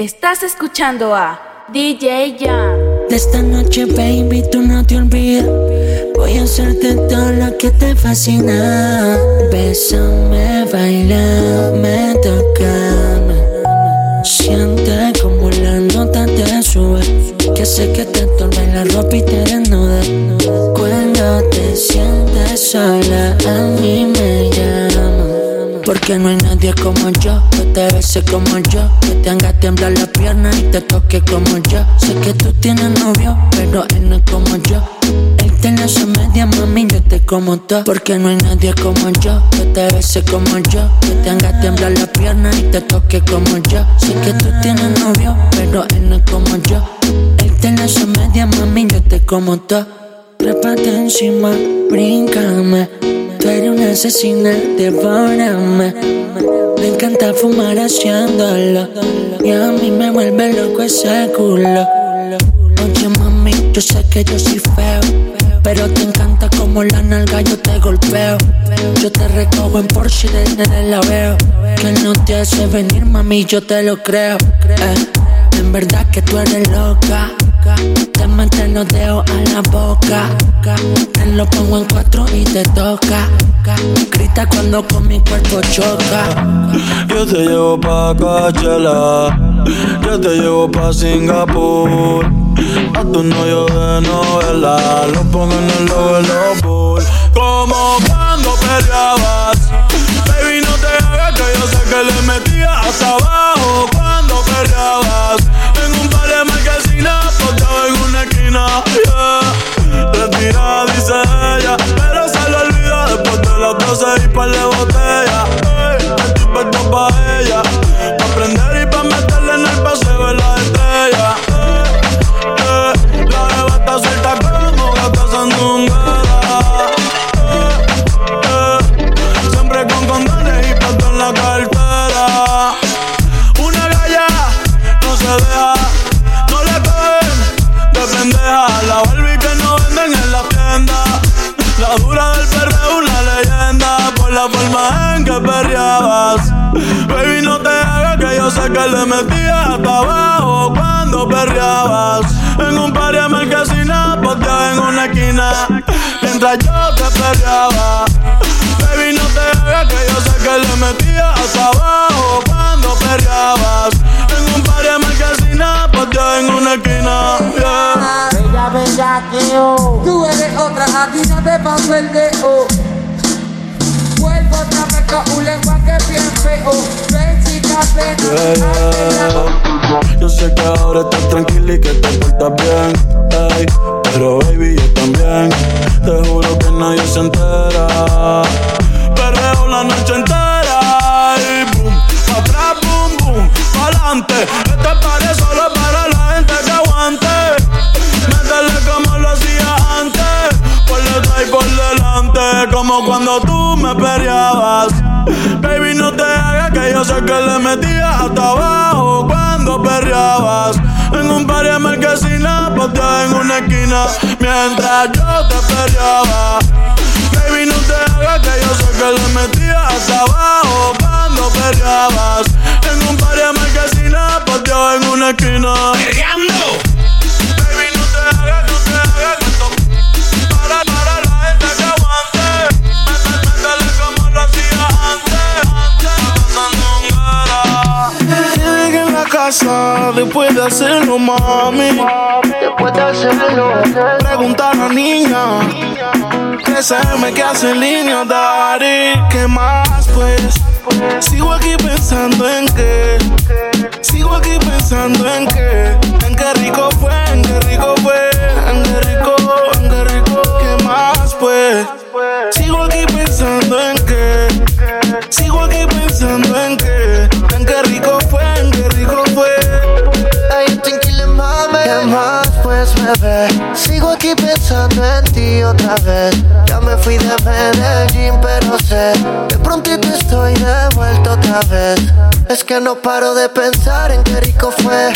Estás escuchando a DJ Young. De esta noche, baby, tú no te olvides. Voy a hacerte todo lo que te fascina. Bésame, baila, me toca. Siente como la nota te sube. Que sé que te torna la ropa y te desnuda. Cuando te sientes sola, a mí me llama. Porque no hay nadie como yo, que te bese como yo, que te haga temblar la pierna y te toque como yo. Sé que tú tienes novio, pero él no es como yo. Él tiene su media, mami, yo te como todo. Porque no hay nadie como yo, que te bese como yo, que te haga temblar la pierna y te toque como yo. Sé que tú tienes novio, pero él no es como yo. Él tiene su media, mami, yo te como todo. Trépate encima, brincame. Eres una asesina, devórame. Me encanta fumar haciéndolo. Y a mí me vuelve loco ese culo. Oye, mami, yo sé que yo soy feo. Pero te encanta como la nalga yo te golpeo. Yo te recojo en Porsche desde la veo. Que no te hace venir, mami, yo te lo creo. Eh, en verdad que tú eres loca. Te meten los dedos a la boca. Te lo pongo en cuatro y te toca. Grita cuando con mi cuerpo choca. Yo te llevo pa' Coachella, yo te llevo pa' Singapur. A tu novio de novela, lo pongo en el logo los Bulls. Como cuando peleabas, baby no te hagas que yo sé que le metía hasta abajo. Cuando peleabas, esquina. Yeah. Retirada dice ella, pero se lo olvida después de las 12 y par de botellas. Ey, estoy puesto pa' ella, pa' prender y pa' meterle en el paseo de la estrella. Eh, eh, la beba está suelta como gata sandunguera. Siempre con condones y plato en la cartera. Una galla no se deja, La Barbie que no venden en la tienda. La dura del perreo, una leyenda. Por la forma en que perreabas. Baby, no te hagas que yo sé que le metías hasta abajo cuando perreabas. En un par de marquesinas, posteado en una esquina. Mientras yo te perreaba. Baby, no te hagas que yo sé que le metías hasta abajo cuando perreabas. En un par de marquesinas, posteado en una esquina. Yeah. Tú eres otra, a ti no te paso el dedo. Vuelvo otra vez con un lenguaje bien feo. Ven, chica, ven. Yo sé que ahora estás tranquila y que te portas bien, ey, pero baby yo también. Te juro que nadie se entera. Perreo la noche entera y boom, pa atrás, boom, boom, pa adelante. Este party solo para la gente que aguante. Por delante, como cuando tú me peleabas. Baby, no te hagas que yo sé que le metías hasta abajo cuando perreabas. En un par de marquesinas, posteado en una esquina, mientras yo te perreaba. Baby, no te hagas que yo sé que le metías hasta abajo cuando perreabas. En un par de marquesinas, posteado en una esquina. Baby, después de hacerlo, mami. Después de hacerlo, pregunta a la niña. Me que hace en línea, daddy. ¿Qué más, pues? Sigo aquí pensando en que. Sigo aquí pensando en que. En qué rico fue, en qué rico fue. En qué rico, en qué rico. ¿Qué más, pues? Sigo aquí pensando en que. Sigo aquí pensando en que. Sigo aquí pensando en ti otra vez. Ya me fui de Medellín, pero sé de prontito estoy de vuelta otra vez. Es que no paro de pensar en qué rico fue.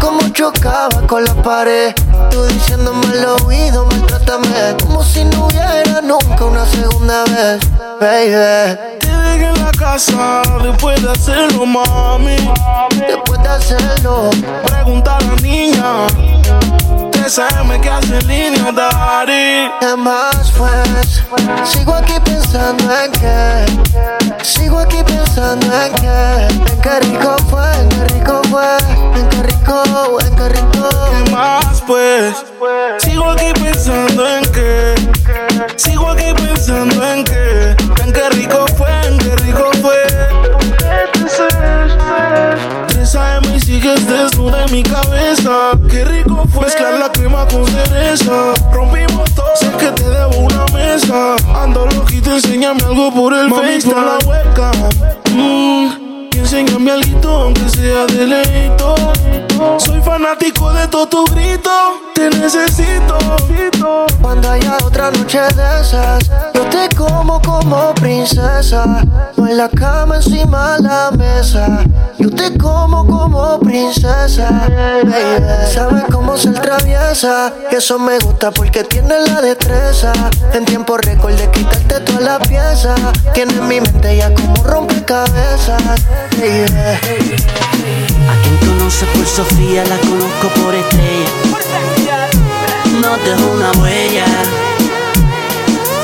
Como chocaba con la pared. Tú diciéndome al oído, maltrátame. Como si no hubiera nunca una segunda vez. baby. Te dejé en la casa después de hacerlo, mami. Después de hacerlo, Pregunta a la niña. 3AM que hace línea, daddy. ¿qué más pues? Sigo aquí pensando en que. Sigo aquí pensando en que. En qué rico fue, en qué rico fue. En qué rico, en qué rico. ¿Qué más pues? Sigo aquí pensando en que. Sigo aquí pensando en que. En qué rico fue, en qué rico fue. 3 AM y sigues en mi cabeza. Qué rico fue mezclar la crema con cereza. Rompimos todo, sé que te debo una mesa. Ando loquito, enséñame algo por el Facebook. la webcam. Mm, enséñame algo aunque sea de leito. Soy fanático de todo tu grito. Te necesito. Cuando haya otra noche de esas, yo te como como princesa. No en la cama encima de la mesa. Yo te como como princesa. Baby, sabes cómo ser traviesa. Y eso me gusta porque tienes la destreza. En tiempo récord de quitarte toda la pieza. Tienes mi mente ya como rompecabezas. Baby. A quien conoce por Sofía, la conozco por estrella. No dejo una huella,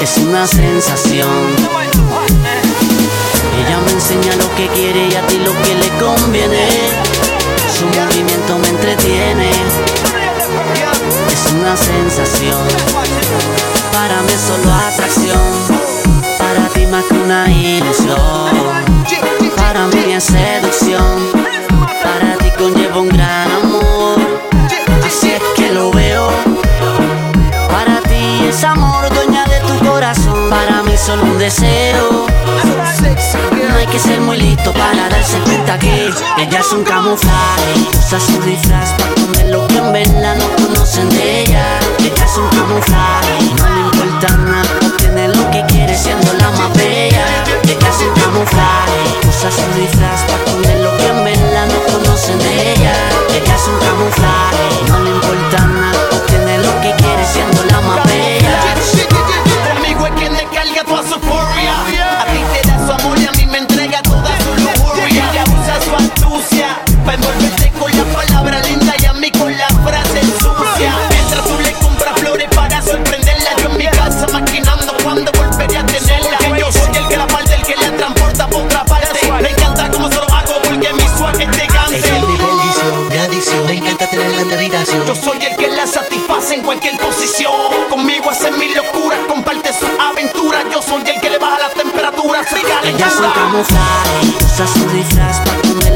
es una sensación. Ella me enseña lo que quiere y a ti lo que le conviene. Su movimiento me entretiene, es una sensación. Para mí es solo atracción, para ti más que una ilusión. No hay que ser muy listo para darse cuenta que ella es un camuflaje. Usa su disfraz para esconder lo que en verdad no conocen de ella. Ella es un camuflaje, no le importa nada, obtiene lo que quiere siendo la más bella. Ella es un camuflaje, usa su disfraz para esconder lo que en verdad no conocen de ella. Ella es un camuflaje, no le importa nada, obtiene lo que quiere siendo la más bella. Para envolverte con la palabra linda y a mí con la frase sucia. Mientras tú le compras flores para sorprenderla, yo en mi casa maquinando cuando volveré a tenerla. Que yo soy el que la parte, el que la transporta por otra parte. Me encanta como se lo hago porque mi swag es de Ella es mi bendición, mi adicción. Me encanta tenerla en habitación. Yo soy el que la satisface en cualquier posición. Conmigo hace mil locuras, comparte su aventura. Yo soy el que le baja la temperatura, su Ella es un calentura. camuflaje, usa su disfraz para esconder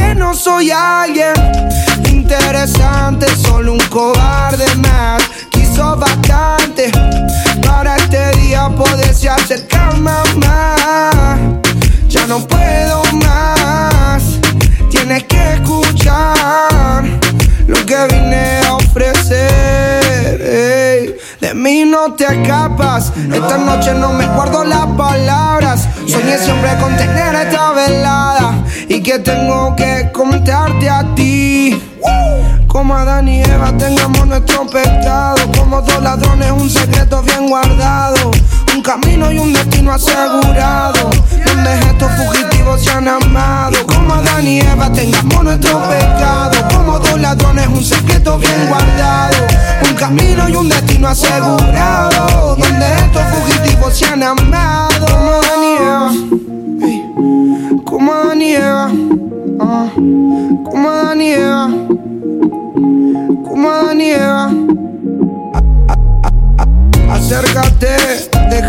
que no soy alguien interesante, solo un cobarde más. Quiso bastante para este día poderse acercar más. Ya no puedo más, tienes que escuchar lo que vine a ofrecer. De mí no te escapas, esta noche no me guardo las palabras. Soñé siempre con tener esta velada. Y que tengo que contarte a ti. Como Adán y Eva tengamos nuestro pecado. Como dos ladrones un secreto bien guardado. Un camino y un destino asegurado. Donde estos fugitivos se han amado. Como Adán y Eva tengamos nuestro pecado. Como dos ladrones un secreto bien guardado camino y un destino asegurado Donde estos fugitivos se han amado Como Ey. Como Ah. Como Eva como Eva. Acércate,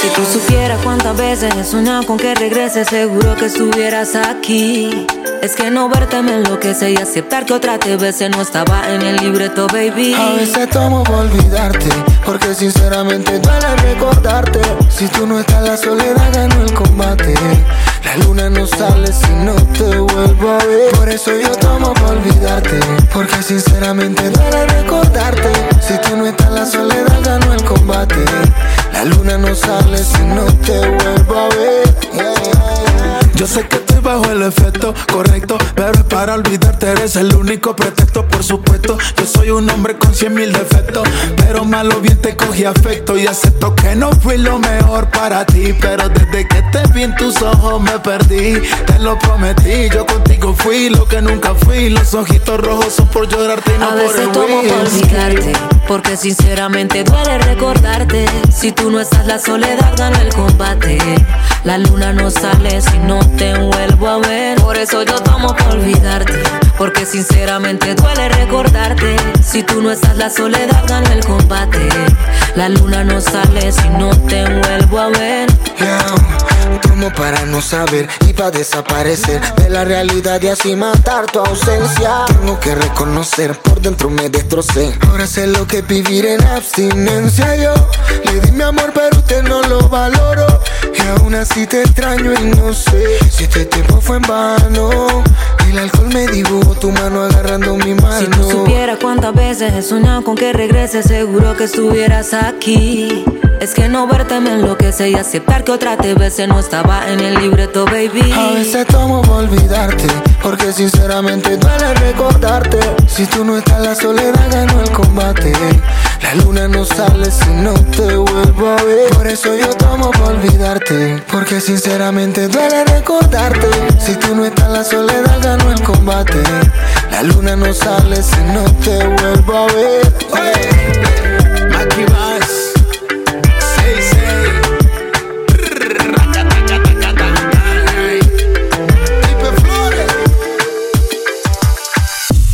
Si tú supieras cuántas veces he soñado con que regreses, seguro que estuvieras aquí. Es que no verte me enloquece y aceptar que otra te bese no estaba en el libreto, baby. A veces tomo por olvidarte, porque sinceramente duele recordarte. Si tú no estás, la soledad ganó el combate. La luna no sale si no te vuelvo a ver. Por eso yo tomo por olvidarte, porque sinceramente duele recordarte. Si tú no estás, la soledad ganó el combate. La luna no sale si no te vuelvo a ver. Yo sé que bajo el efecto correcto, pero es para olvidarte, eres el único pretexto, por supuesto. Yo soy un hombre con cien mil defectos, pero malo bien te cogí afecto y acepto que no fui lo mejor para ti. Pero desde que te vi en tus ojos me perdí, te lo prometí. Yo contigo fui lo que nunca fui. Los ojitos rojos son por llorarte y no A por veces tomo por whisky. olvidarte, porque sinceramente duele recordarte. Si tú no estás, la soledad gana el combate. La luna no sale si no te vuelvo a ver. Por eso yo tomo por olvidarte, porque sinceramente duele recordarte. Si tú no estás, la soledad gana el combate. La luna no sale si no te vuelvo a ver. Yeah, Tomo para no saber y para desaparecer de la realidad y así matar tu ausencia. Tengo que reconocer, por dentro me destrocé. Ahora sé lo que vivir en abstinencia. Yo le di mi amor, pero usted no lo valoró. Aún así te extraño y no sé si este tiempo fue en vano. El alcohol me dibujó tu mano agarrando mi mano. Si tú supieras cuántas veces he soñado con que regreses, seguro que estuvieras aquí. Es que no verte me enloquece y aceptar que otra te bese no estaba en el libreto, baby. A veces tomo por olvidarte, porque sinceramente duele recordarte. Si tú no estás, la soledad ganó el combate. La luna no sale si no te vuelvo a ver. Por eso yo tomo por olvidarte, porque sinceramente duele recordarte. Si tú no estás, la soledad ganó el combate. La luna no sale si no te vuelvo a ver. Pipe Flores.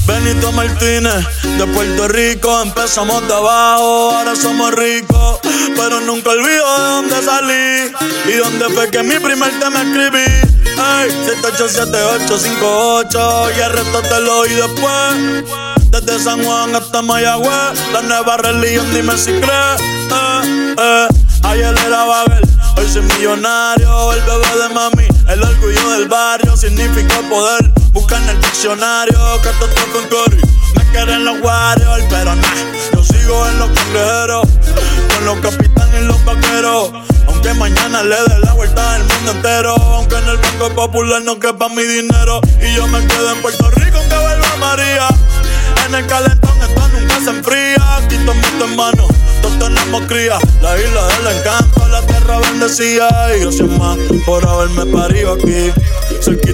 Benito Martínez, de Puerto Rico empezamos de abajo, ahora somos ricos, pero nunca olvido de dónde salí y dónde fue que mi primer tema escribí. Ey, 787858 y el resto te lo oí después. Desde San Juan hasta Mayagüez, la nueva religión, dime si crees. Eh, eh. Ayer era Babel, hoy soy millonario, el bebé de mami El orgullo del barrio significa poder. Busca en el diccionario está con Cory. Me quieren los Warriors, pero nah. Yo sigo en los cangrejeros. Con los capitanes y los vaqueros. Aunque mañana le dé la vuelta al mundo entero. Aunque en el Banco Popular no quepa mi dinero. Y yo me quedo en Puerto Rico aunque vuelva María. En el calentón esto nunca se enfría. Aquí todo en mano, todos tenemos cría. La isla del encanto, la tierra bendecida. Y gracias más por haberme parido aquí.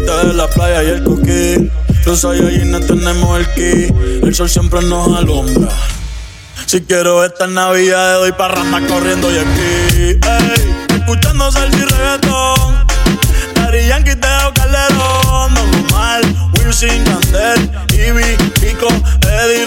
De la playa y el coquí. Los no tenemos el ki. El sol siempre nos alumbra. Si quiero esta Navidad, doy parranda corriendo y aquí. Ey, escuchando salsa y reggaetón. Daddy Yankee, Teo Calderón. Normal, Wilson, Yandel, Ivy, Pico, Eddie,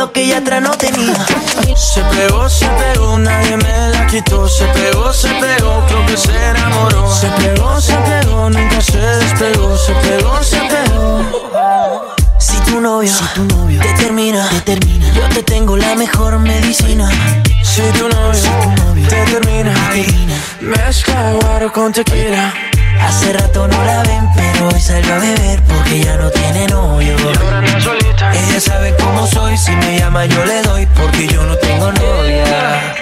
lo que ella atrás no tenía. Se pegó, se pegó, nadie me la quitó. Se pegó, se pegó, creo que se enamoró. Se pegó, se pegó, nunca se despegó. Se pegó, se pegó. Si tu novio, si tu novio te termina, te termina, yo te tengo la mejor medicina. Si tu novio, te termina, mezcla guaro con tequila. Hace rato no la ven, pero hoy salió a beber porque ya no tiene novio. Ella sabe cómo soy, si me llama yo le doy porque yo no tengo novia.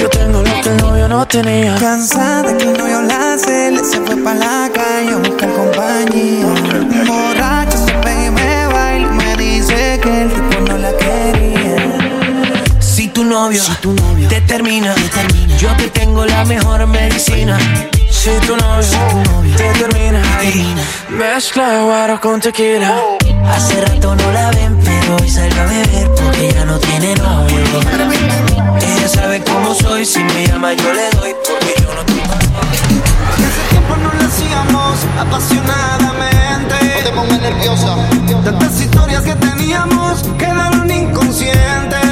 Yo tengo lo que el novio no tenía. Cansada que el novio la hacer, se fue pa' la calle a buscar compañía. Borracho se pega y me baila y me dice que el tipo no la quería. Si tu novio, si tu novio te, termina, yo te tengo la mejor medicina. Si tu novio, te termina, mezcla guaro con tequila. Hace rato no la ven, pero hoy salgo a beber porque ya no tiene novio. Ella sabe cómo soy, si me llama yo le doy porque yo no tengo Hace tiempo no lo hacíamos apasionadamente. te pongas nerviosa. Tantas historias que teníamos quedaron inconscientes.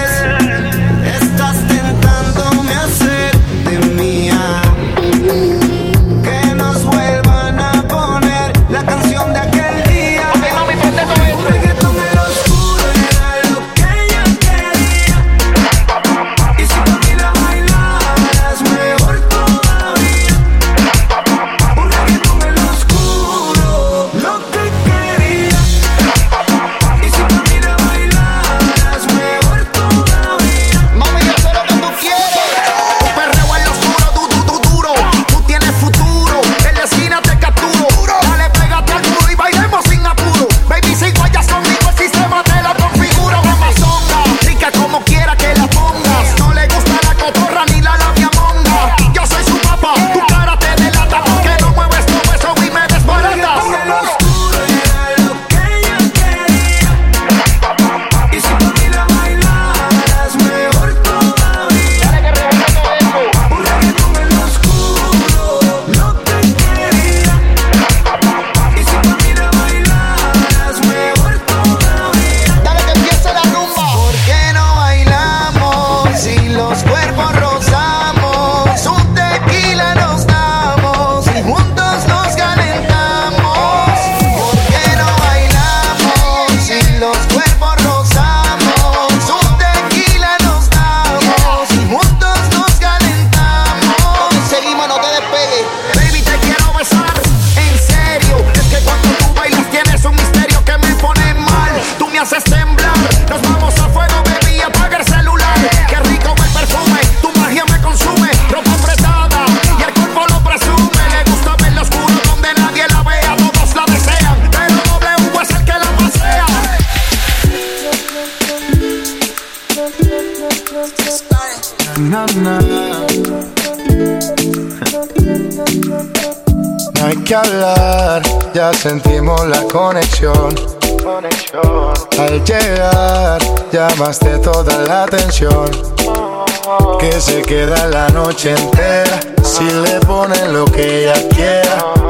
No hay que hablar, ya sentimos la conexión. Al llegar, llamaste toda la atención. Que se queda la noche entera si le ponen lo que ella quiera.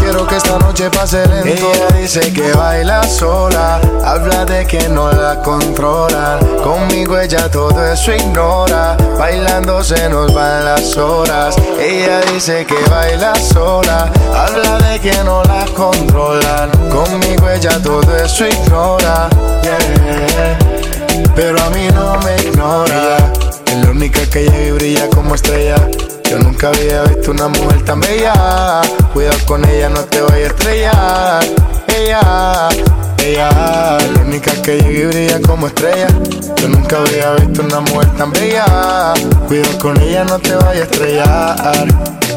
Quiero que esta noche pase lento. Ella dice que baila sola Habla de que no la controlan Conmigo ella todo eso ignora. Bailando se nos van las horas. Ella dice que baila sola Habla de que no la controlan Conmigo ella todo eso ignora. Yeah. Pero a mí no me ignora. Es la única que llega y brilla como estrella yo nunca había visto una mujer tan bella. Cuidado con ella, no te vayas a estrellar. Ella, ella, la única que llega y brilla como estrella. Yo nunca había visto una mujer tan bella. Cuidado con ella, no te vayas a estrellar.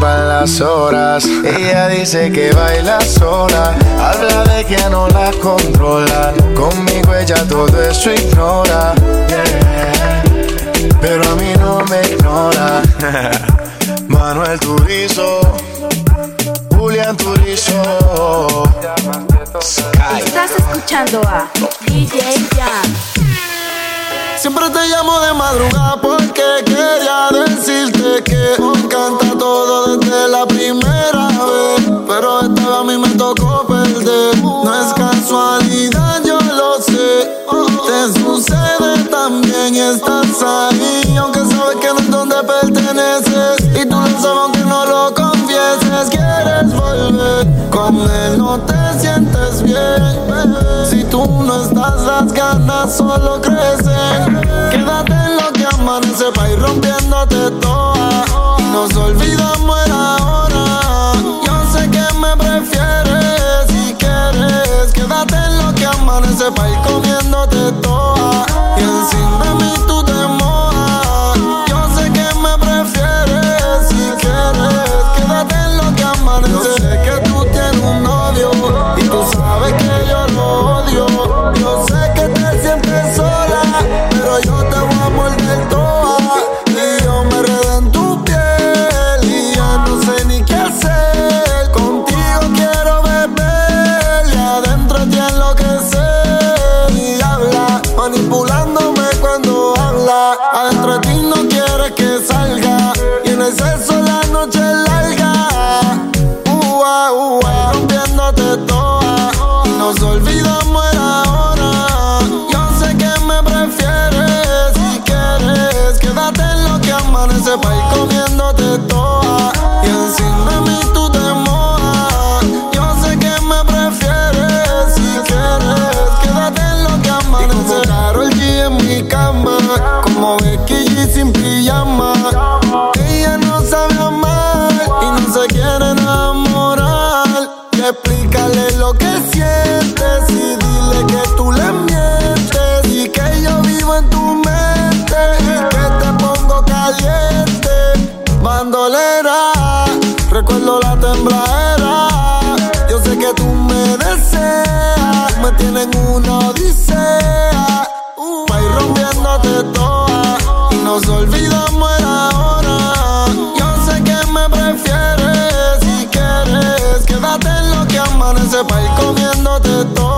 las horas. Ella dice que baila sola. Habla de que no la controlan. Conmigo ella todo eso ignora. Pero a mí no me ignora. Manuel Turizo. Julián Turizo. Estás escuchando a DJ Jam. Siempre te llamo de madrugada porque quería decirte que me encanta todo desde la primera vez. Pero esta vez a mí me tocó perder. No es casualidad, yo lo sé. Te sucede también y estás ahí. Aunque sabes que no es donde perteneces. Y tú lo sabes no te sientes bien. Si tú no estás, las ganas solo crecen. Quédate en lo que amanece pa' ir rompiéndote toda. Y nos olvidamos ahora. Yo sé que me prefieres si quieres. Quédate en lo que amanece pa' ir comiéndote toda. Tienen una odisea. Pa' ir rompiéndote toda y nos olvidamos el ahora. Yo sé que me prefieres si quieres. Quédate en lo que amanece pa' ir comiéndote toda.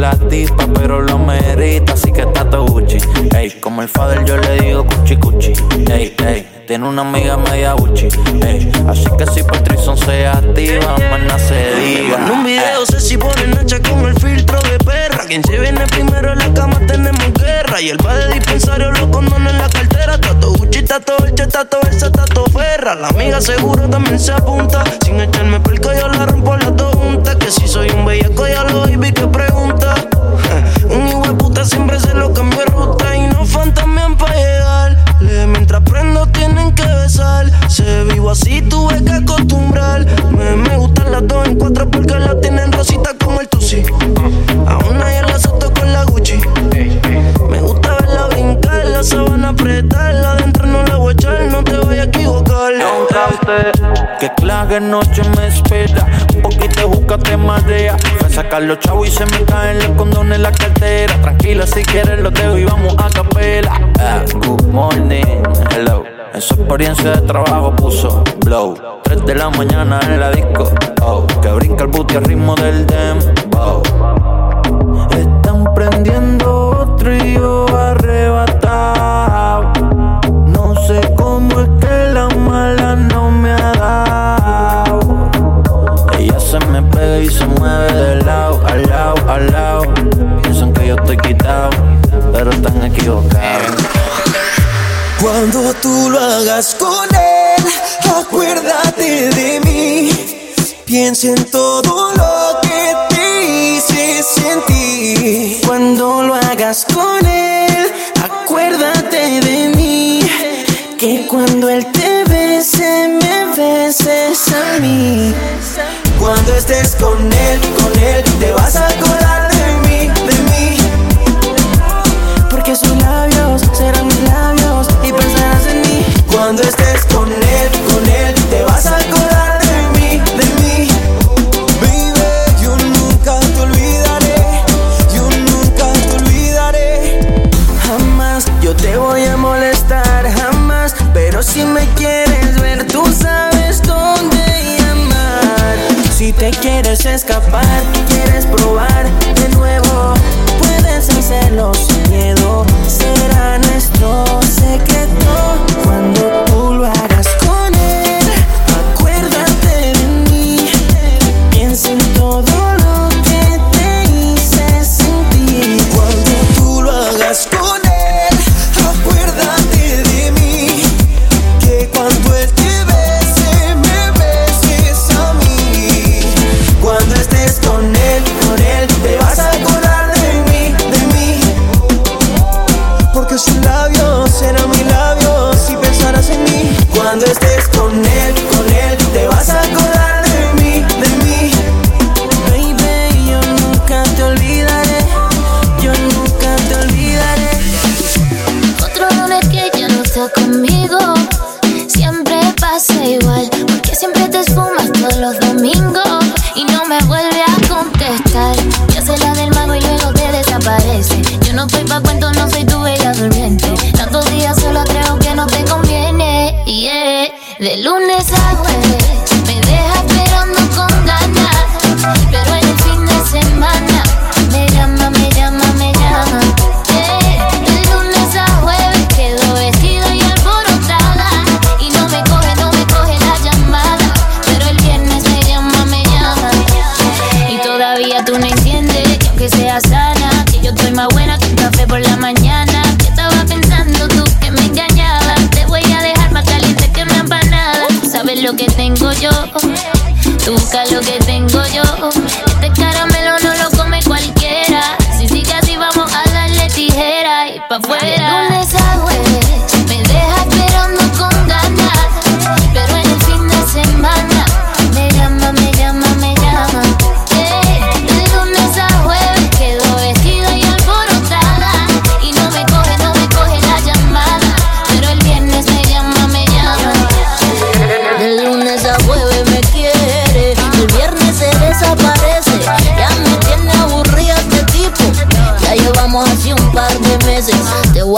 La tipa, pero lo merita, así que Tato Gucci, ey. Como el father yo le digo cuchi cuchi, ey, ey. Tiene una amiga media Gucci, ey. Así que si Patrison se activa, nada se diga. En un video sé si pone Nacha con el filtro de perra. Quien se viene primero en la cama tenemos guerra. Y el va de dispensario los condones en la cartera. Tato Gucci, tato Elche, tato Elsa, tato Ferra. La amiga seguro también se apunta. Sin echarme pelco yo la rompo las dos juntas. Que si soy larga noche me espera. Un poquito de juca te marea. Fue a sacar los chavos y se me caen los condones en la cartera. Tranquila, si quieres los dejo y vamos a capela. Ah, good morning, hello. esa experiencia de trabajo puso blow. 3 de la mañana en la disco. Oh, que brinca el booty al ritmo del dembow. Cuando tú lo hagas con él, acuérdate de mí. Piensa en todo lo que te hice sentir. Cuando lo hagas con él, acuérdate de mí. Que cuando él te bese, me beses a mí. Cuando estés con él, con él, te vas a acordar Te quieres escapar, quieres probar de nuevo. Puedes hacerlo sin miedo.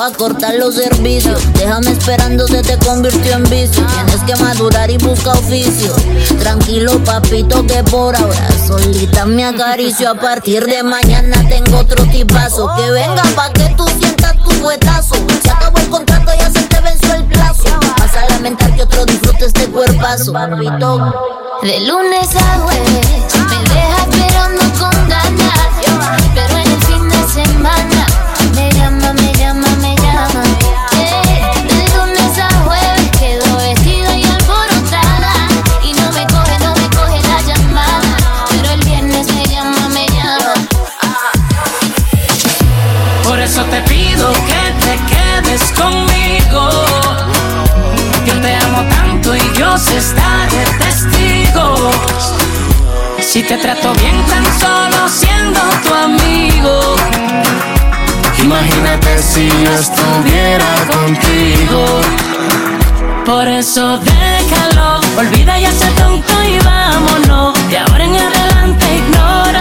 a cortar los servicios. Déjame esperando, se te convirtió en vicio. Tienes que madurar y busca oficio. Tranquilo, papito, que por ahora solita me acaricio. A partir de mañana tengo otro tipazo. Que venga pa' que tú sientas tu huetazo. Se acabó el contrato, ya se te venció el plazo. Vas a lamentar que otro disfrute este cuerpazo, papito. De lunes a jueves, me deja Dios está de testigo. Si te trato bien tan solo siendo tu amigo. Imagínate si yo estuviera contigo. Por eso déjalo, olvida y hace tonto y vámonos. De ahora en adelante ignora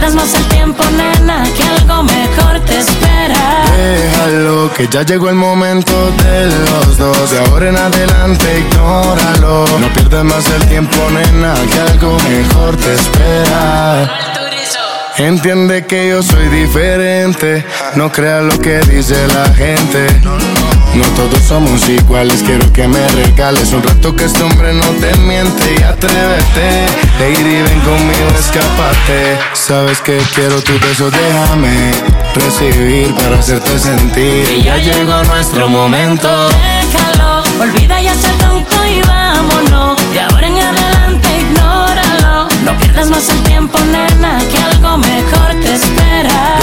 no pierdas más el tiempo, nena, que algo mejor te espera. Déjalo, que ya llegó el momento de los dos. De ahora en adelante, ignóralo. No pierdas más el tiempo, nena, que algo mejor te espera. Entiende que yo soy diferente. No creas lo que dice la gente. No todos somos iguales, quiero que me regales un rato que este hombre no te miente y atrévete. Lady, ven conmigo, escápate. Sabes que quiero tu beso, déjame recibir para hacerte sentir. Que ya llegó nuestro momento. Déjalo, olvida ya ese tonto y vámonos. De ahora en adelante ignóralo. No pierdas más el tiempo, nena, que algo mejor te espera.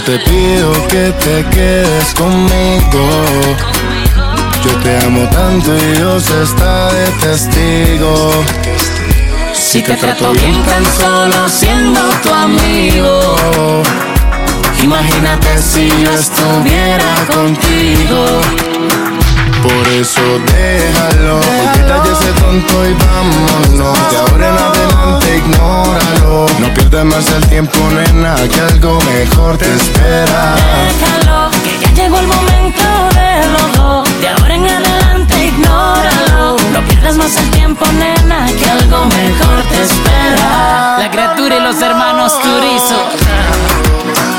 te pido que te quedes conmigo. Yo te amo tanto y Dios está de testigo. Si te trato bien tan solo siendo tu amigo. Imagínate si yo estuviera contigo. Por eso déjalo, olvida ya ese tonto y vámonos. De ahora en adelante ignóralo. No pierdas más el tiempo, nena, que algo mejor te espera. Déjalo, que ya llegó el momento de los dos. De ahora en adelante ignóralo. No pierdas más el tiempo, nena, que algo mejor te espera. La criatura y los hermanos Turizo.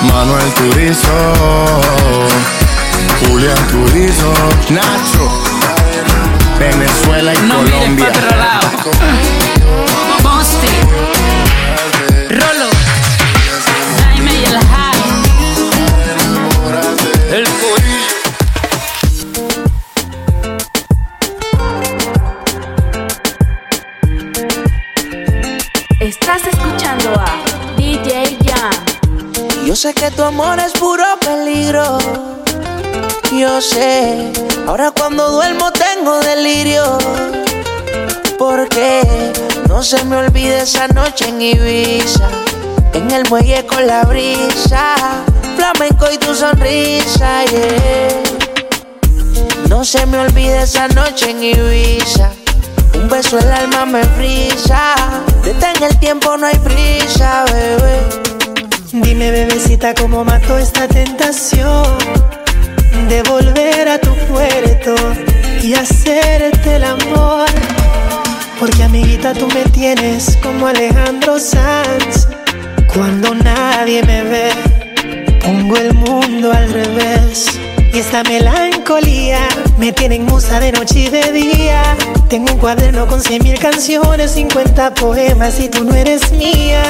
Manuel Turizo, Julián Turizo, Nacho, Venezuela y No mires Colombia. pa' otro lado. Rolo. Jaime y el High. El Estás escuchando a DJ Jam. Yo sé que tu amor es puro peligro. Yo sé, ahora cuando duermo tengo delirio. Porque no se me olvide esa noche en Ibiza. En el muelle con la brisa. Flamenco y tu sonrisa, yeah. No se me olvide esa noche en Ibiza. Un beso el alma me frisa. Detén el tiempo, no hay prisa, bebé. Dime, bebecita, cómo mató esta tentación de volver a tu puerto y hacerte el amor. Porque, amiguita, tú me tienes como Alejandro Sanz. Cuando nadie me ve, pongo el mundo al revés. Y esta melancolía me tiene en musa de noche y de día. Tengo un cuaderno con cien mil canciones, 50 poemas y tú no eres mía.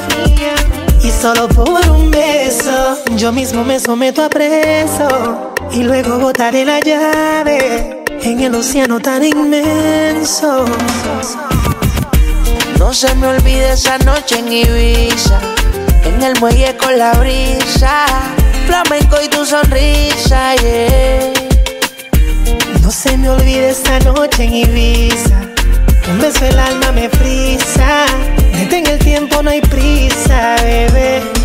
Y solo por un beso, yo mismo me someto a preso. Y luego botaré la llave en el océano tan inmenso. No se me olvide esa noche en Ibiza. En el muelle con la brisa. Flamenco y tu sonrisa, yeah. No se me olvide esa noche en Ibiza. Un beso el alma me frisa. Detén el tiempo, no hay prisa, bebé.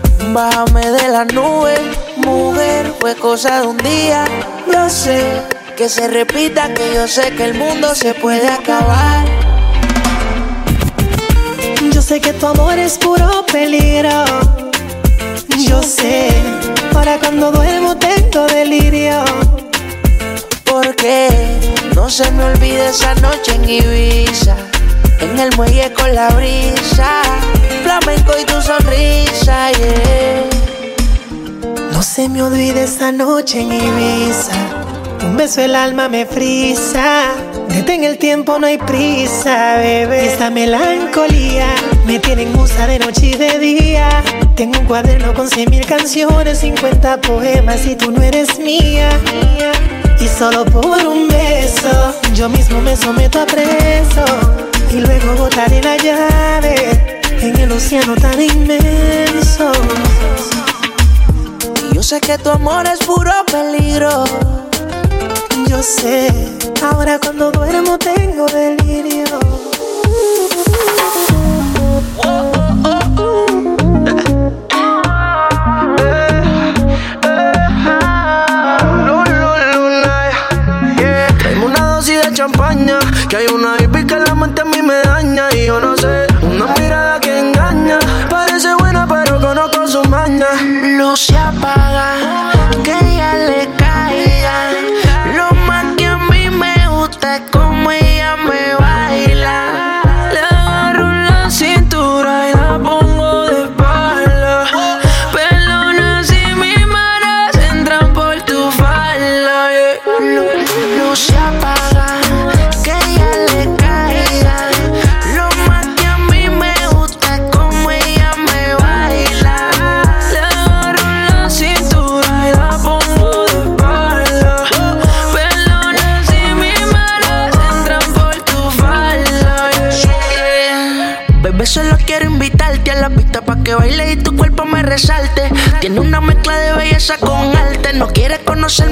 Bájame de la nube, mujer, fue cosa de un día. Yo sé que se repita, que yo sé que el mundo se puede acabar. Yo sé que tu amor es puro peligro. Yo sé, para cuando duermo tengo delirio. Porque no se me olvide esa noche en Ibiza. En el muelle con la brisa, flamenco y tu sonrisa, yeah. No se me olvide esta noche en Ibiza. Un beso el alma me frisa. Detén el tiempo, no hay prisa, bebé. Esta melancolía me tiene en musa de noche y de día. Tengo un cuaderno con cien mil canciones, 50 poemas y tú no eres mía. Y solo por un beso, yo mismo me someto a preso. Y luego botaré la llave en el océano tan inmenso. Y yo sé que tu amor es puro peligro. Yo sé, ahora cuando duermo tengo delirio. Traemos una dosis de champaña, que hay una no sé,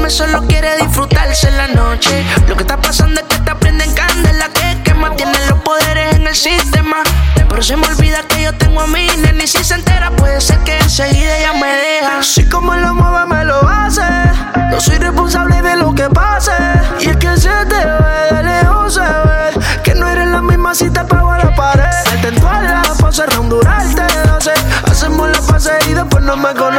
solo quiere disfrutarse la noche. Lo que está pasando es que te prenden candela que quema. Tiene los poderes en el sistema. Pero se me olvida que yo tengo a mi nena y si se entera puede ser que enseguida ella me deja. Así como lo mueve me lo hace, no soy responsable de lo que pase. Y es que se te ve de lejos se ve que no eres la misma si te pego a la pared. En todas las poses, durarte, no sé. Hacemos la pase y después no me conoce.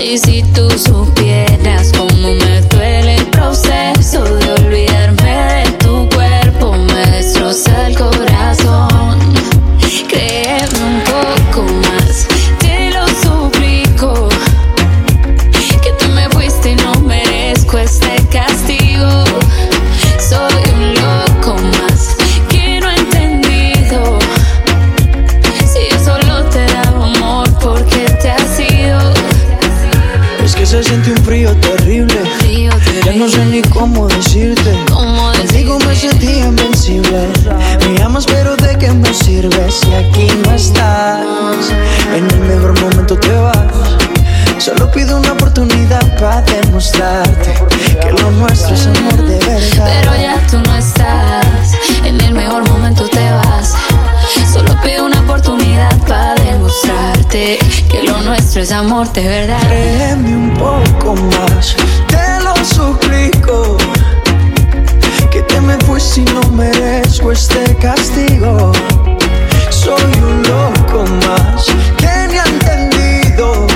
Y si tú supieras cómo me duele el proceso de es amor de verdad. Créeme un poco más, te lo suplico. Que te me fuiste y no merezco este castigo. Soy un loco más que ni ha entendido.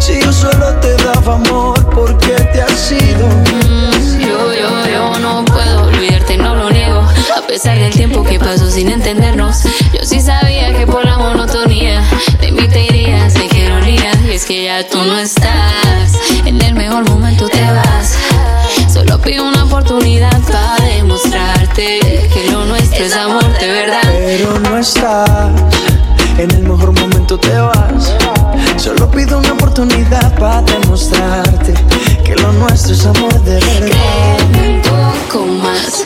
Si yo solo te daba amor, ¿por qué te has ido? Yo, yo, yo no puedo olvidarte, no lo niego. A pesar del tiempo que pasó sin entendernos, tú no estás. En el mejor momento te vas. Solo pido una oportunidad para demostrarte que lo nuestro es amor de verdad. Pero no estás. En el mejor momento te vas. Solo pido una oportunidad para demostrarte que lo nuestro es amor de verdad. Créeme un poco más.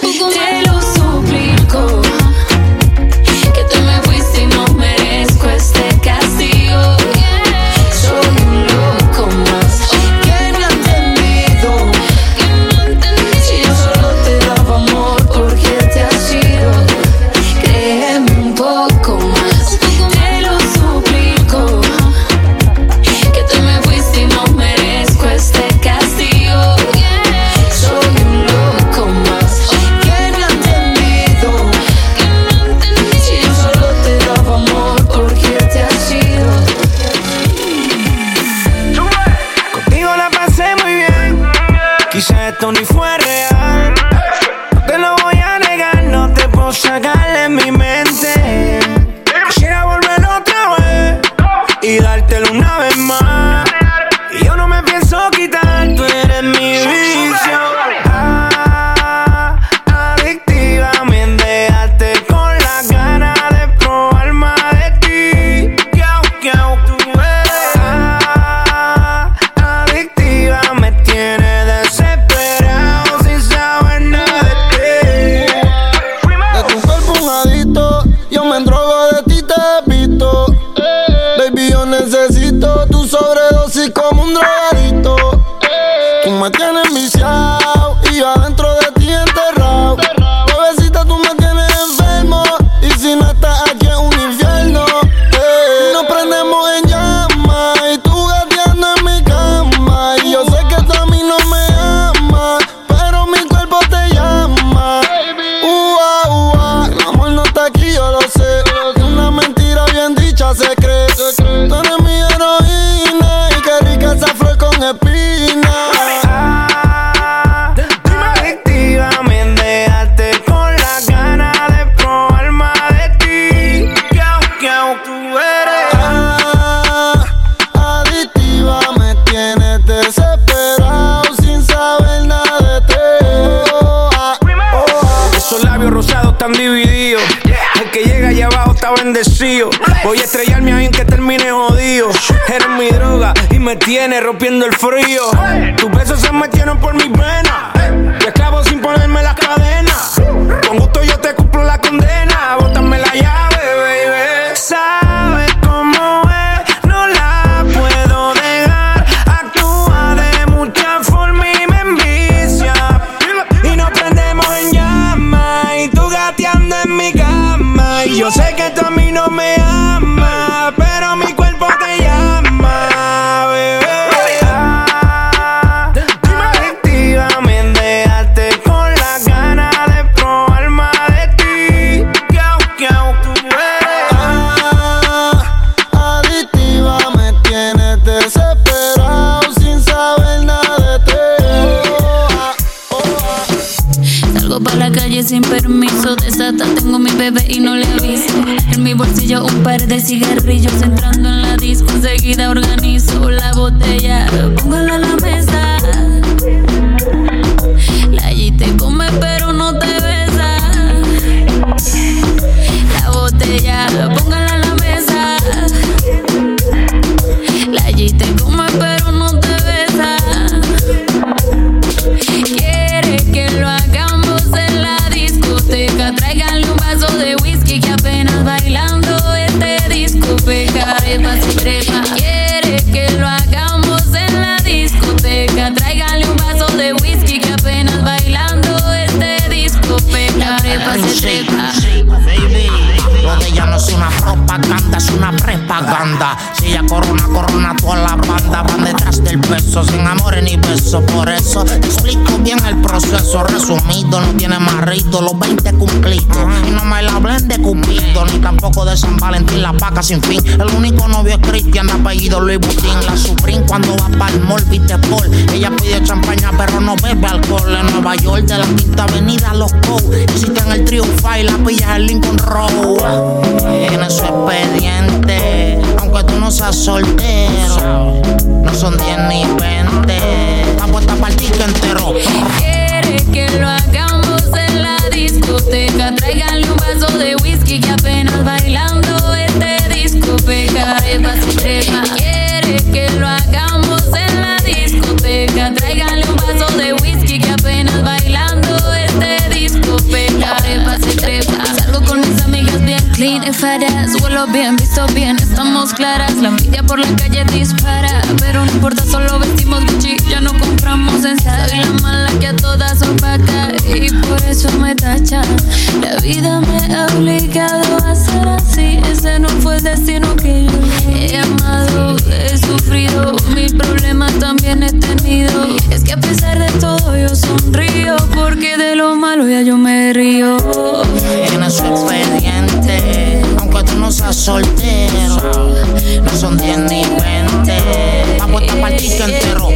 大 Policía, corona, corona, toda la banda van detrás del peso, sin amores ni besos. Por eso te explico bien el proceso. Resumido, no tiene más rito, los 20 cumplidos. Y no me la hablen de Cupido, ni tampoco de San Valentín, la paca sin fin. El único novio es Cristian, apellido Luis Butín. La Supreme cuando va para el mall, viste Paul. Ella pide champaña, pero no bebe alcohol. En Nueva York, de la Quinta Avenida, los Co. Existen el Triunfa y la pillas el Lincoln Row. Tiene su expediente, aunque tú no seas soltero. No son 10 ni 20. Apuesta para el entero. Quiere que lo hagamos en la discoteca. Tráiganle un vaso de whisky que apenas bailando este disco trepa. Quiere que lo hagamos en la discoteca. Tráiganle un vaso de whisky que apenas bailando este disco pegaré clean y faras. Huelo bien, visto bien, estamos claras. La envidia por la calle dispara. Pero no importa, solo vestimos Gucci. Ya no compramos en Soy la mala que a todas opaca. Y por eso me tachan. La vida me ha obligado a ser así. Ese no fue el destino que yo he amado. He sufrido, mis problemas también he tenido. Es que a pesar de todo, yo sonrío. Porque de lo malo ya yo me río. Tiene su expediente, aunque tú no seas soltero. No son 10 ni 20. Apuesta para el ticket entero.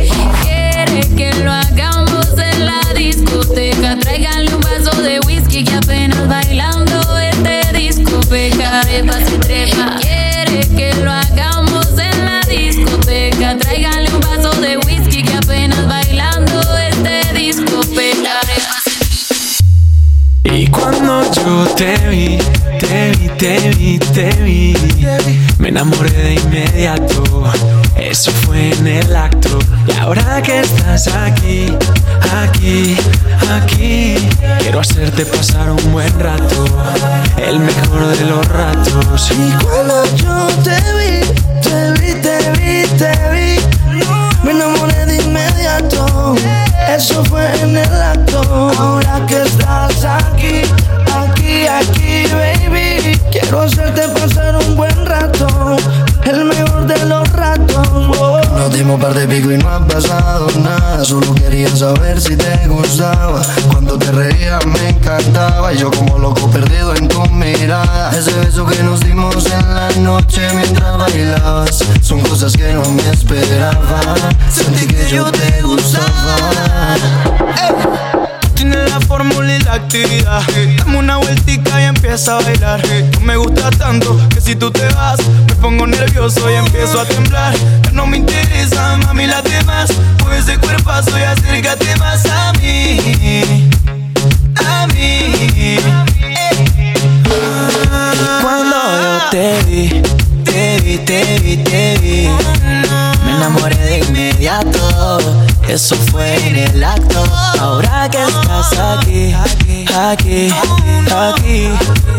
Quiere que lo hagamos en la discoteca. Tráiganle un vaso de whisky que apenas bailando este disco pegaré y trepa. Quiere que lo hagamos en la discoteca. Tráiganle un vaso de whisky que apenas bailando este disco pegaré Y cuando yo te vi, te vi, te vi, te vi, me enamoré de inmediato. Eso fue en el acto. Y ahora que estás aquí, aquí, aquí, quiero hacerte pasar un buen rato, el mejor de los ratos. Y cuando yo te vi, te vi, te vi, te vi, me enamoré de inmediato. Eso fue en el acto. Ahora que estás aquí, aquí, aquí, baby, quiero hacerte pasar un buen rato, el mejor de los ratos. oh. Nos dimos par de pico y no ha pasado nada. Solo quería saber si te gustaba. Cuando te reías me encantaba. Y yo como loco perdido en tu mirada. Ese beso que nos dimos en la noche mientras bailabas. Son cosas que no me esperaba. Sentí que yo te gustaba. Tiene la fórmula y la actividad. Dame una vueltica y empieza a bailar. No me gusta tanto que si tú te vas, me pongo nervioso y empiezo a temblar. Ya no me interesa, mami, las demás. Mueve ese cuerpazo y acércate más a mí. A mí. Cuando yo te vi, te vi, te vi, te vi, me enamoré de inmediato. Eso fue en el acto. Ahora que estás aquí, aquí, aquí,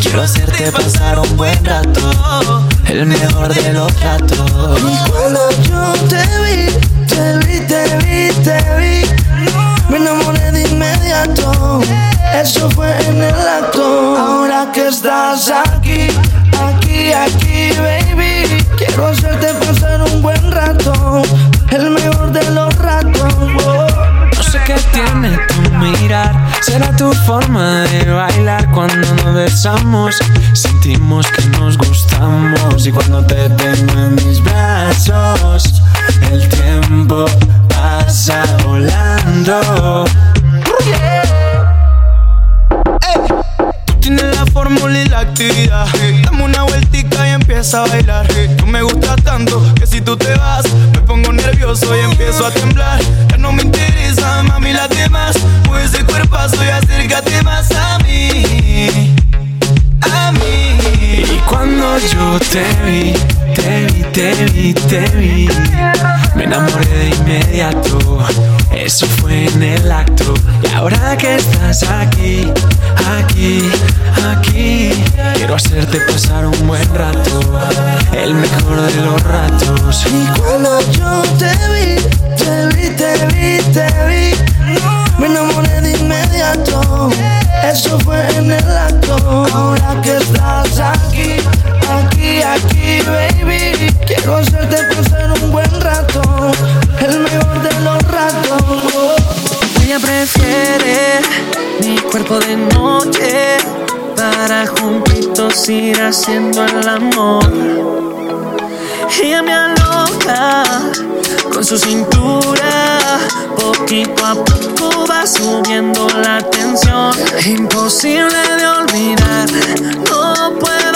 quiero hacerte pasar un buen rato, el mejor de los ratos. Y cuando yo te vi, te vi, te vi, te vi, me enamoré de inmediato. Eso fue en el acto. Ahora que estás aquí, aquí, aquí, baby, quiero hacerte pasar un buen rato, el mejor de los tiene tu mirar, será tu forma de bailar cuando nos besamos. Sentimos que nos gustamos y cuando te tengo en mis brazos, el tiempo pasa volando. Tú tienes la fórmula y la actividad. Dame una vueltica y empieza a bailar. No me gusta tanto que si tú te vas, me pongo nervioso y empiezo a temblar. Te vi, me enamoré de inmediato. Eso fue en el acto. Y ahora que estás aquí, aquí, aquí, quiero hacerte pasar un buen rato, el mejor de los ratos. Y cuando yo te vi, te vi, te vi, te vi, me enamoré de inmediato. Eso fue en el acto. Ahora que estás aquí, aquí, aquí, baby, quiero hacerte pasar un buen rato, el mejor de los ratos. Ella prefiere mi cuerpo de noche para juntitos ir haciendo el amor. Ella me aloca con su cintura, poquito a poco va subiendo la tensión. Imposible de olvidar, no puedo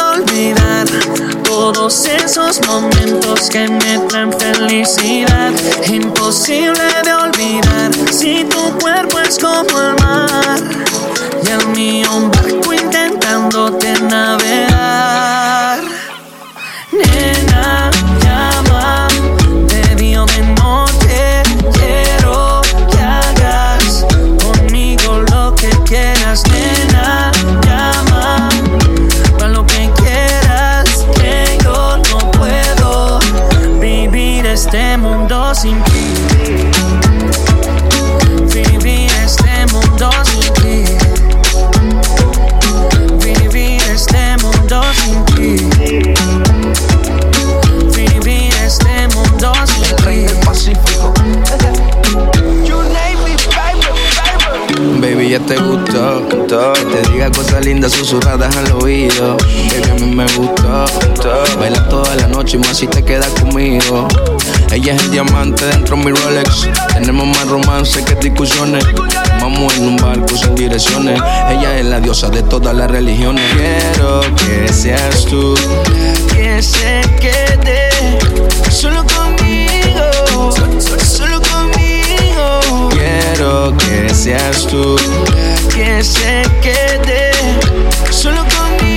todos esos momentos que me traen felicidad. Imposible de olvidar si tu cuerpo es como el mar y el mío un barco intentándote navegar. Ya te gustó. Que te diga cosas lindas susurradas al oído. Baby, a mí me gustó. Baila toda la noche y más si te quedas conmigo. Ella es el diamante dentro de mi Rolex. Tenemos más romance que discusiones. Vamos en un barco sin direcciones. Ella es la diosa de todas las religiones. Quiero que seas tú. Que se quede solo conmigo. Que seas tú. Que se quede solo conmigo.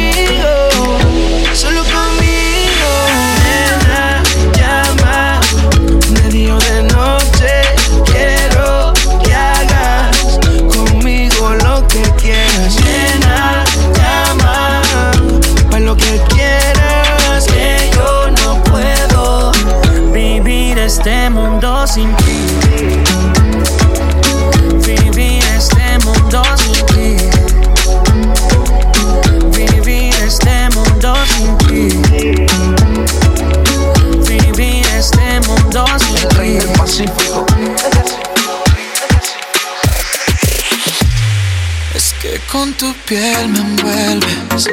Con tu piel me envuelves.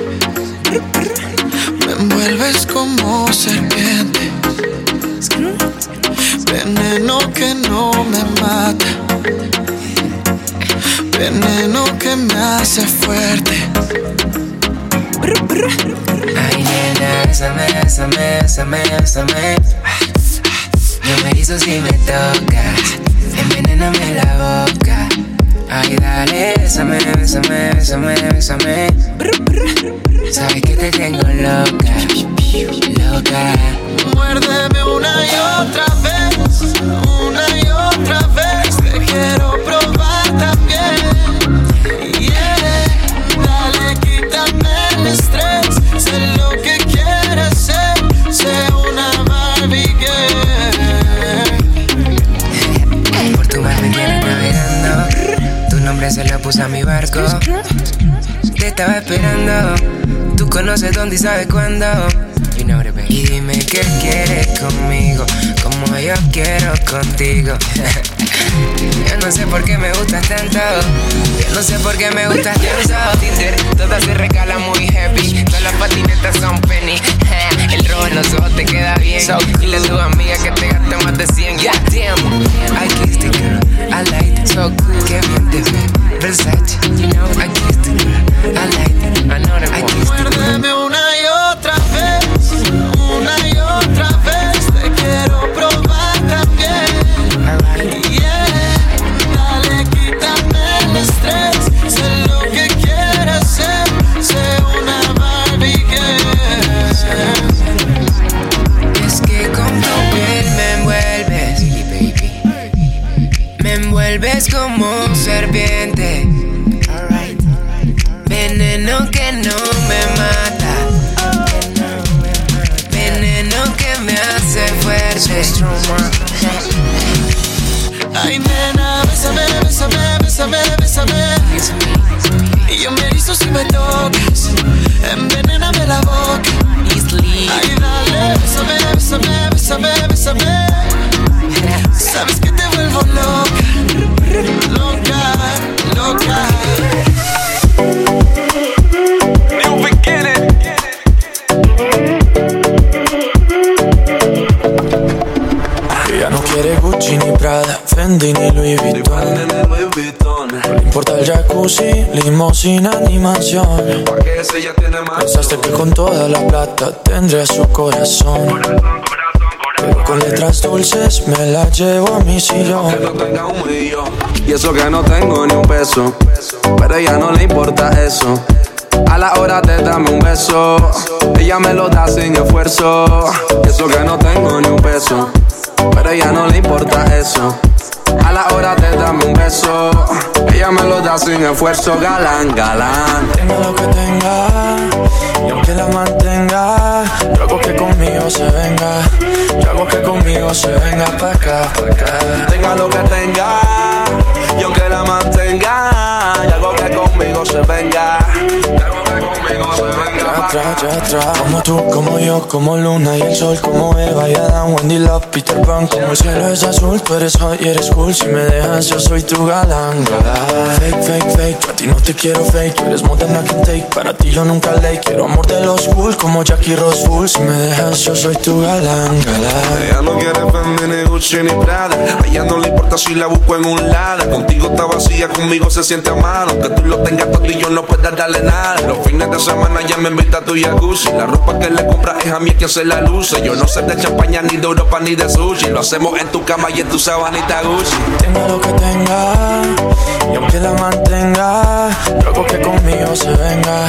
Me envuelves como serpiente. Veneno que no me mata. Veneno que me hace fuerte. Ay, nena, bésame, bésame, bésame, bésame. Yo me hizo si me tocas. Envenéname la boca. Ay, dale, bésame, bésame, bésame, bésame. Sabes que te tengo loca, loca. Muérdeme una y otra vez, una y otra vez. Te quiero Se lo puse a mi barco. Te estaba esperando. Tú conoces dónde y sabes cuándo. You know it, baby. Y dime qué quieres conmigo, como yo quiero contigo. Yo no sé por qué me gustas tanto. Yo no sé por qué me gustas tanto. Tinder, todas se regalan muy heavy. Todas las patinetas son penny. El rojo en los ojos te queda bien. Dile a tu amiga que te gaste más de 100. Yeah, damn. I kissed the girl. I like it. So cool. Qué bien te ve. Versace. You know, I kissed girl. I like it. I know that I kissed the tocas. Envenéname la boca. Ay, dale, bésame, bésame, bésame, bésame. Sabes que te vuelvo loca. Loca, loca. Ella no quiere Gucci ni Prada, Fendi ni Louis Vuitton. No le importa el jacuzzi, limosina ni mansión. Pensaste que con toda la plata tendría su corazón. Pero con letras dulces me la llevo a mi sillón. Y eso que no tengo ni un peso, pero a ella no le importa eso. A la hora de darme un beso, ella me lo da sin esfuerzo. Y eso que no tengo ni un peso, pero a ella no le importa eso. La hora de darme un beso, ella me lo da sin esfuerzo. Galán, galán. Tenga lo que tenga, y aunque tú, como yo, como Luna y el sol, como Eva y Adán, Wendy Love, Peter Pan. Como el cielo es azul, tú eres hot y eres cool. Si me dejas, yo soy tu galán, galán. Fake, fake, fake, yo a ti no te quiero fake. Tú eres more than I can take. Para ti yo nunca ley. Quiero amor de los cool, como Jackie Rose Full. Si me dejas, yo soy tu galán, galán. Ella no quiere Fendi ni Gucci ni Prada A no le importa si la busco en un lado Contigo está vacía, conmigo se siente a mano Que tú lo tengas todo y yo no pueda darle nada Los fines de semana ya me invita a tu jacuzzi La ropa que le compras es a mí quien se la luce. Yo no sé de champaña, ni de Europa, ni de sushi. Lo hacemos en tu cama y en tu sabanita Gucci. Tenga lo que tenga, y aunque la mantenga, yo hago que conmigo se venga.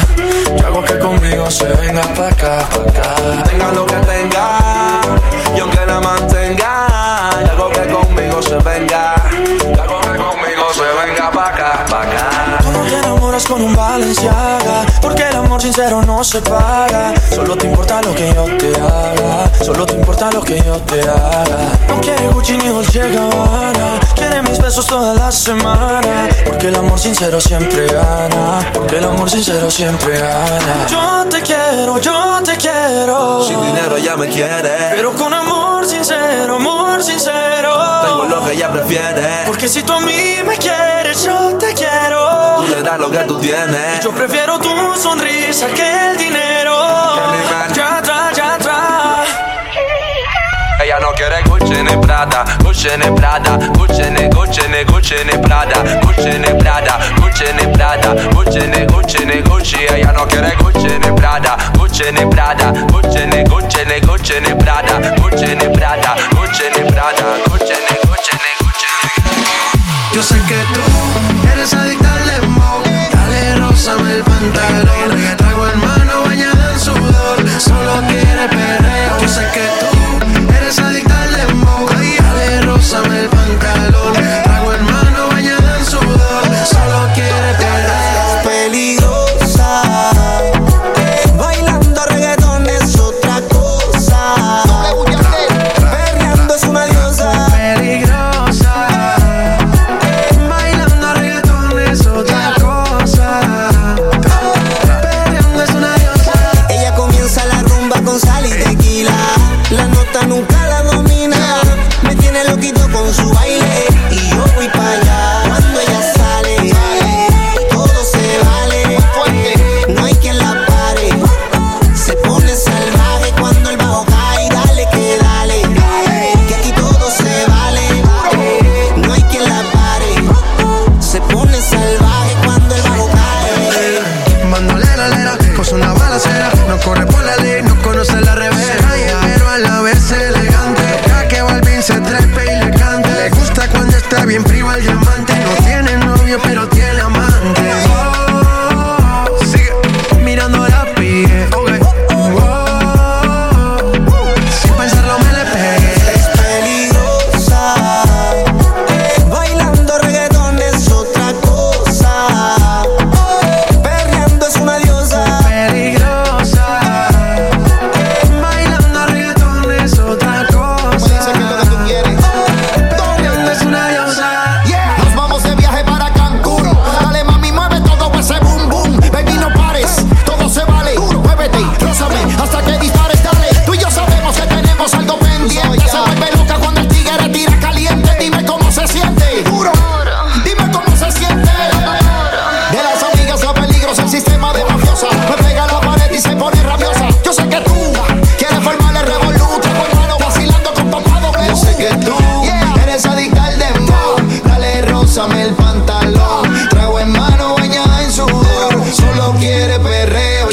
Yo hago que conmigo se venga pa' acá, pa' acá. Tenga lo que tenga, y aunque la mantenga. Y algo que conmigo se venga con un Balenciaga Porque el amor sincero no se paga. Solo te importa lo que yo te haga Solo te importa lo que yo te haga. No quiere Gucci ni Dolce Gabbana Quiere mis besos toda la semana Porque el amor sincero siempre gana Porque el amor sincero siempre gana. Yo te quiero, yo te quiero. Sin dinero ya me quiere. Pero con amor sincero, amor sincero lo que ella prefiere Porque si tú a mí me quieres, yo te quiero Tú le das lo que tú tienes Yo prefiero tu sonrisa que el dinero. Ya atrás, ya atrás. Ella no quiere Gucci ni Prada, Gucci ni Prada, Gucci ni Gucci ni Gucci ni Prada, Gucci ni Prada, Gucci ni Prada, Gucci ni Gucci ni Gucci. Ella no quiere Gucci ni Prada, Gucci ni Prada, Gucci ni Gucci ni Gucci ni Prada, Gucci ni Prada, Gucci ni Prada, Gucci ni Gucci. Yo sé que tú eres adicta al dembow Dale, rózame el pantalón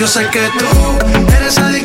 sé que tú eres adicta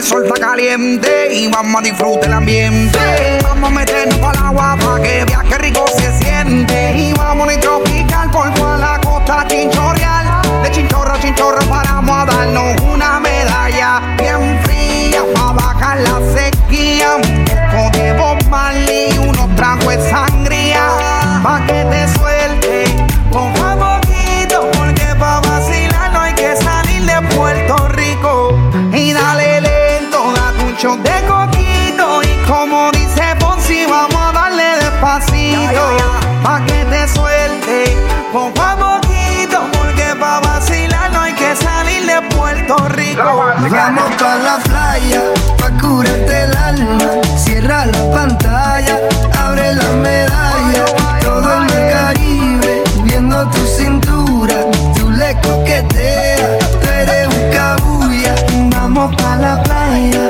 El sol está caliente y vamos a disfrutar el ambiente. Vamos a meternos el agua para que qué rico se siente. Y vamos a tropical por toda la costa chinchorreal. De chinchorro a chinchorro paramos a darnos una Vamos pa' la playa, pa' curarte el alma. Cierra la pantalla, abre la medalla. Todo en el Caribe, viendo tu cintura. Tú le coqueteas, tú eres un cabulla. Vamos pa' la playa,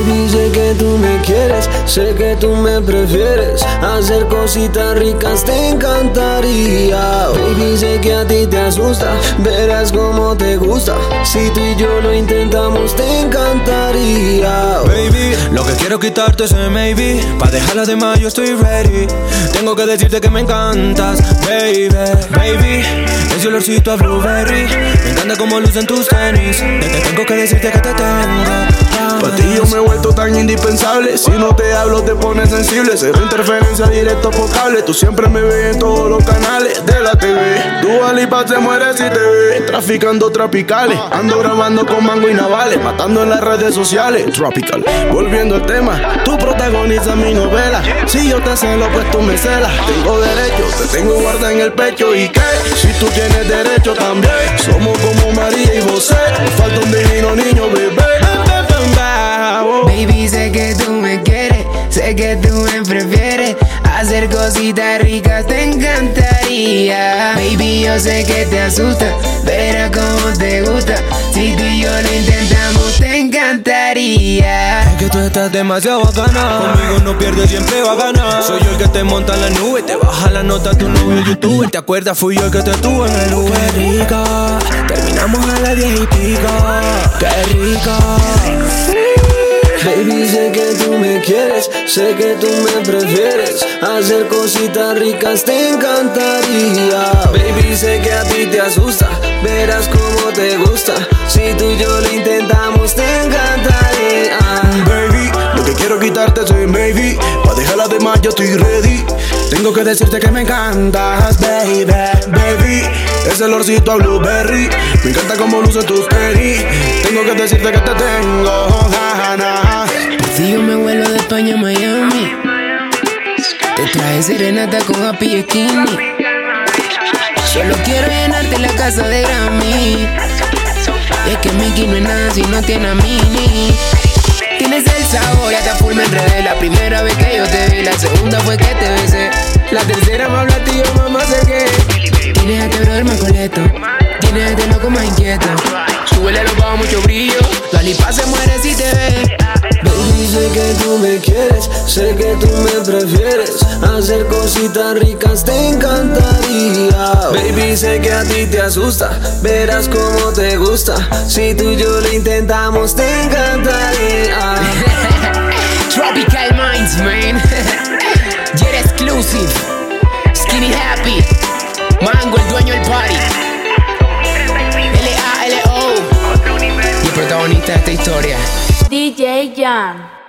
Baby, sé que tú me quieres, sé que tú me prefieres. Hacer cositas ricas te encantaría. Baby, sé que a ti te asusta, verás cómo te gusta. Si tú y yo lo intentamos, te encantaría. Baby, lo que quiero quitarte es el maybe. Pa' dejarla de más, yo estoy ready. Tengo que decirte que me encantas, baby. Baby, ese olorcito a blueberry. Me encanta cómo lucen tus tenis. Te, te tengo que decirte que te tengo. Para ti yo me vuelto tan indispensable. Si no te hablo, te pones sensible. Cero interferencia directo por cable. Tú siempre me ves en todos los canales de la TV. Tu alipa se muere si te ve. Traficando tropicales. Ando grabando con mango y navales. Matando en las redes sociales. Tropical. Volviendo al tema. Tú protagonizas mi novela. Si yo te celo, pues tú me celas. Tengo derecho, te tengo guarda en el pecho. ¿Y qué? Si tú tienes derecho también. Somos como María y José. Nos falta un divino niño, bebé. Que tú me prefieres. Hacer cositas ricas te encantaría. Baby, yo sé que te asusta, verás cómo te gusta. Si tú y yo lo intentamos, te encantaría. Es que tú estás demasiado bacana. Conmigo no pierdes, siempre va a ganar. Soy yo el que te monta en la nube, te baja la nota tu novio YouTube. ¿Te acuerdas? Fui yo el que te tuvo en el Uber. Qué rica, terminamos a las diez y pico. Qué rica. Baby, sé que tú me quieres, sé que tú me prefieres. Hacer cositas ricas te encantaría. Baby, sé que a ti te asusta, verás cómo te gusta. Si tú y yo lo intentamos, te encantaría. Baby, lo que quiero quitarte soy maybe. Pa' dejarla de más, yo estoy ready. Tengo que decirte que me encantas, baby, baby. Ese olorcito a blueberry. Me encanta cómo luce tus tenis. Tengo que decirte que te tengo ganas. Si yo me vuelo de España a Miami, te traje serenata con happy skinny. Solo quiero llenarte la casa de Grammy. Es que Mickey no es nada si no tiene a Mini. Ya full me enredé. La primera vez que yo te vi, la segunda fue que te besé. La tercera me habla a ti, yo mamá sé que. Tienes a este brother más coleto. Tienes a este loco más inquieto. Súbele los bajos mucho brillo. La lipa se muere si te ve. Baby, sé que tú me quieres, sé que tú me prefieres. Hacer cositas ricas te encantaría. Baby, sé que a ti te asusta, verás cómo te gusta. Si tú y yo lo intentamos, te encantaría. Minds, man. Jet Exclusive. Skinny Happy. Mango, el dueño del party. L-A-L-O. Y el protagonista de esta historia. DJ Jan.